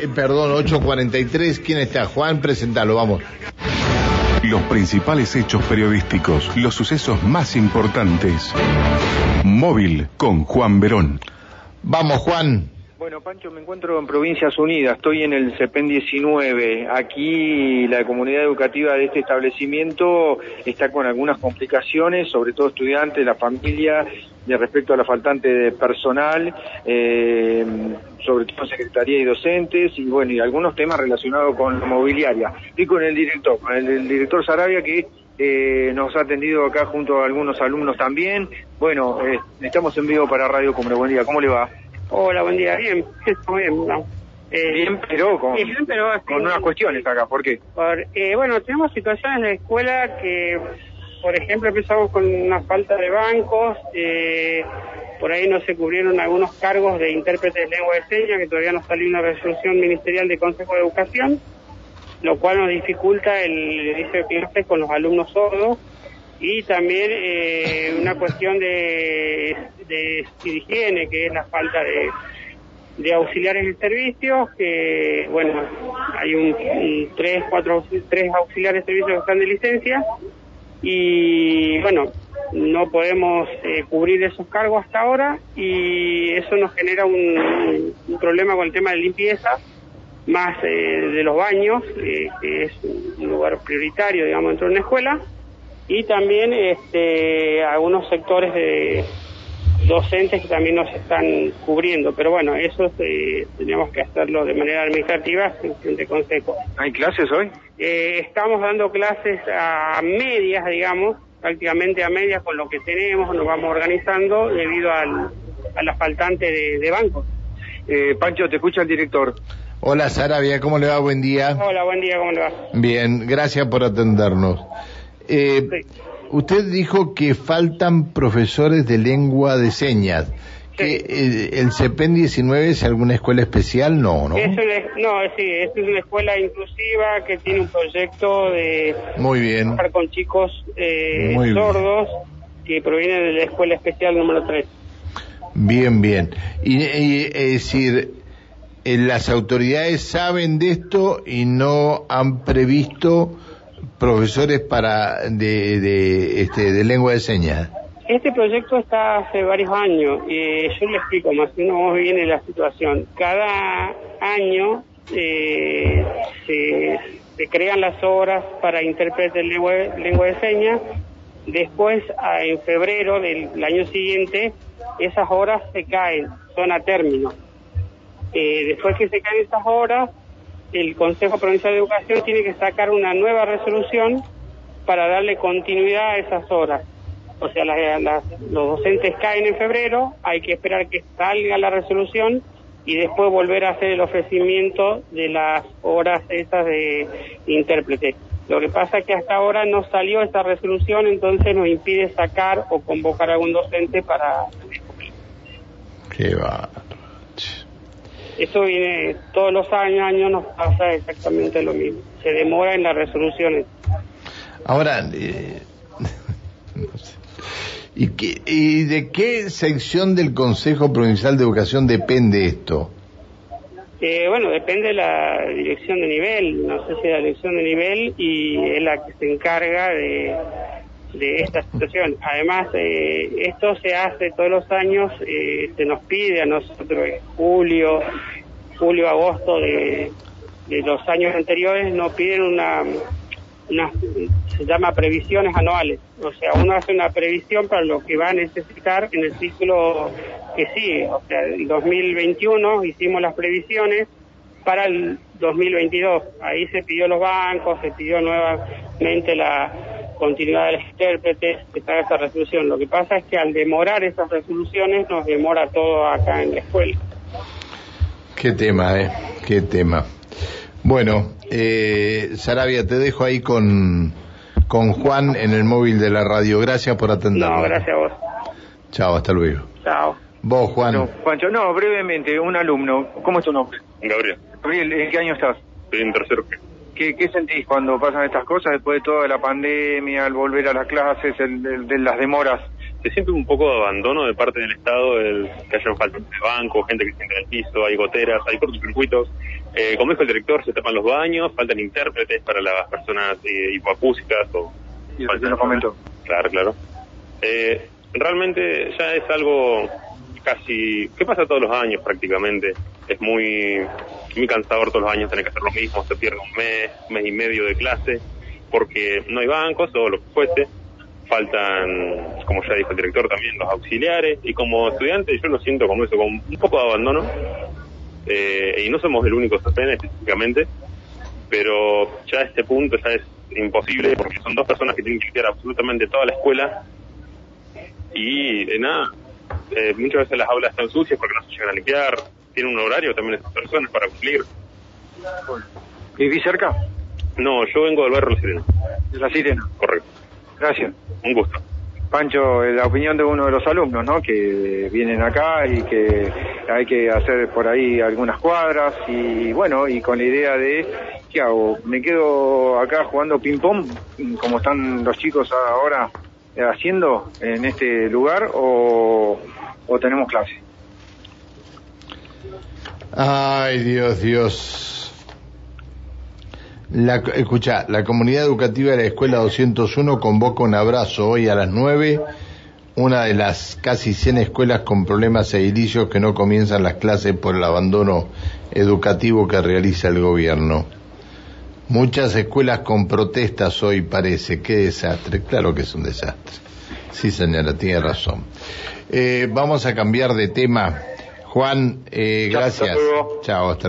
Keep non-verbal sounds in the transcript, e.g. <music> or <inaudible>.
9, perdón, 8.43. ¿Quién está? Juan, presentalo, vamos. Los principales hechos periodísticos, los sucesos más importantes. Móvil con Juan Verón. Vamos, Juan. Bueno, Pancho, me encuentro en Provincias Unidas, estoy en el CEPEN 19. Aquí la comunidad educativa de este establecimiento está con algunas complicaciones, sobre todo estudiantes, la familia, de respecto a la faltante de personal, eh, sobre todo secretaría y docentes, y bueno, y algunos temas relacionados con la mobiliaria. Y con el director, con el, director Sarabia que eh, nos ha atendido acá junto a algunos alumnos también. Bueno, eh, estamos en vivo para Radio Cumbre. Buen día, ¿cómo le va? Hola, buen día. Bien, muy bien. Eh, bien, pero con, bien, pero con unas cuestiones acá. ¿Por qué? eh, bueno, tenemos situaciones de escuela que, por ejemplo, empezamos con una falta de bancos. Eh, por ahí no se cubrieron algunos cargos de intérprete de lengua de señas, que todavía no salió una resolución ministerial de Consejo de Educación, lo cual nos dificulta el inicio de clases con los alumnos sordos y también eh, una cuestión de, de, higiene, que es la falta de auxiliares de servicios, que, bueno, hay un, tres, cuatro, tres auxiliares de servicios que están de licencia, y, bueno, no podemos eh, cubrir esos cargos hasta ahora, y eso nos genera un, un problema con el tema de limpieza, más eh, de los baños, eh, que es un lugar prioritario, digamos, dentro de una escuela, y también este, algunos sectores de docentes que también nos están cubriendo, pero bueno, eso eh, tenemos que hacerlo de manera administrativa en de consejo. ¿Hay clases hoy? Eh, estamos dando clases a medias, digamos, prácticamente a medias con lo que tenemos, nos vamos organizando debido al, a la faltante de, de bancos. Eh, Pancho, te escucha el director. Hola Sarabia, ¿cómo le va? Buen día. Hola, buen día, ¿cómo le va? Bien, gracias por atendernos. Eh, Usted dijo que faltan profesores de lengua de señas. Que, eh, ¿El CEPEN 19 es alguna escuela especial? No, ¿no? Es una, no, sí, es una escuela inclusiva que tiene un proyecto de Muy bien. trabajar con chicos eh, sordos que provienen de la escuela especial número 3. Bien, bien. Y, y es decir, eh, las autoridades saben de esto y no han previsto profesores para de, de, este, de lengua de señas? Este proyecto está hace varios años y yo le explico más o menos viene la situación. Cada año eh, se, crean las horas para intérpretes de lengua, lengua de señas. Después, en febrero del año siguiente, esas horas se caen, son a término. Eh, después que se caen esas horas, el Consejo Provincial de Educación tiene que sacar una nueva resolución para darle continuidad a esas horas. O sea, los docentes caen en febrero, hay que esperar que salga la resolución y después volver a hacer el ofrecimiento de las horas esas de intérprete. Lo que pasa es que hasta ahora no salió esta resolución, entonces nos impide sacar o convocar a algún docente para... Qué va. Eso viene todos los años, años nos pasa exactamente lo mismo. Se demora en las resoluciones. Ahora, eh, no <laughs> sé. ¿Y, qué, ¿Y de qué sección del Consejo Provincial de Educación depende esto? Eh, bueno, depende de la dirección de nivel, no sé si la dirección de nivel y es la que se encarga de, de esta situación. Además, eh, esto se hace todos los años, eh, se nos pide a nosotros julio, julio, agosto de, de los años anteriores, nos piden una, una, se llama previsiones anuales. O sea, uno hace una previsión para lo que va a necesitar en el ciclo que sigue. O sea, en 2021 hicimos las previsiones para el 2022. Ahí se pidió los bancos, se pidió nuevamente la continuidad de los intérpretes, que está esa resolución. Lo que pasa es que al demorar esas resoluciones nos demora todo acá en la escuela. Qué tema, ¿eh? Qué tema. Bueno, eh, Sarabia, te dejo ahí con, con Juan en el móvil de la radio. Gracias por atendernos. No, gracias a vos. Chao, hasta luego. Chao. Vos, Juan. No, Juancho, no, brevemente, un alumno. ¿Cómo es tu nombre? Gabriel. Gabriel, ¿en qué año estás? Estoy en tercero. ¿Qué, ¿Qué sentís cuando pasan estas cosas después de toda la pandemia, al volver a las clases, el, el, de las demoras se siente un poco de abandono de parte del Estado, el, que haya falta de banco, gente que siente en el piso, hay goteras, hay cortocircuitos. Eh, como dijo el director, se tapan los baños, faltan intérpretes para las personas eh, hipoacúsicas o... Y lo comento. Claro, claro. Eh, realmente ya es algo casi... ¿Qué pasa todos los años prácticamente? Es muy, muy cansador todos los años tener que hacer lo mismo, se pierde un mes, mes y medio de clase, porque no hay bancos o lo que fuese faltan, como ya dijo el director también, los auxiliares, y como estudiante yo lo siento como eso, con un poco de abandono, eh, y no somos el único CPN específicamente, pero ya a este punto ya es imposible, porque son dos personas que tienen que limpiar absolutamente toda la escuela, y de nada, eh, muchas veces las aulas están sucias porque no se llegan a limpiar, tienen un horario también esas personas para cumplir. ¿Vivís cerca? No, yo vengo del barrio La Sirena. De La Sirena. Correcto. Gracias. Un gusto. Pancho, la opinión de uno de los alumnos, ¿no? Que vienen acá y que hay que hacer por ahí algunas cuadras y bueno, y con la idea de, ¿qué hago? ¿Me quedo acá jugando ping-pong como están los chicos ahora haciendo en este lugar o, o tenemos clase? Ay, Dios, Dios. La, escucha, la comunidad educativa de la Escuela 201 convoca un abrazo hoy a las 9, una de las casi 100 escuelas con problemas edilicios que no comienzan las clases por el abandono educativo que realiza el gobierno. Muchas escuelas con protestas hoy parece, qué desastre, claro que es un desastre. Sí señora, tiene razón. Eh, vamos a cambiar de tema. Juan, eh, gracias. Chao, hasta luego.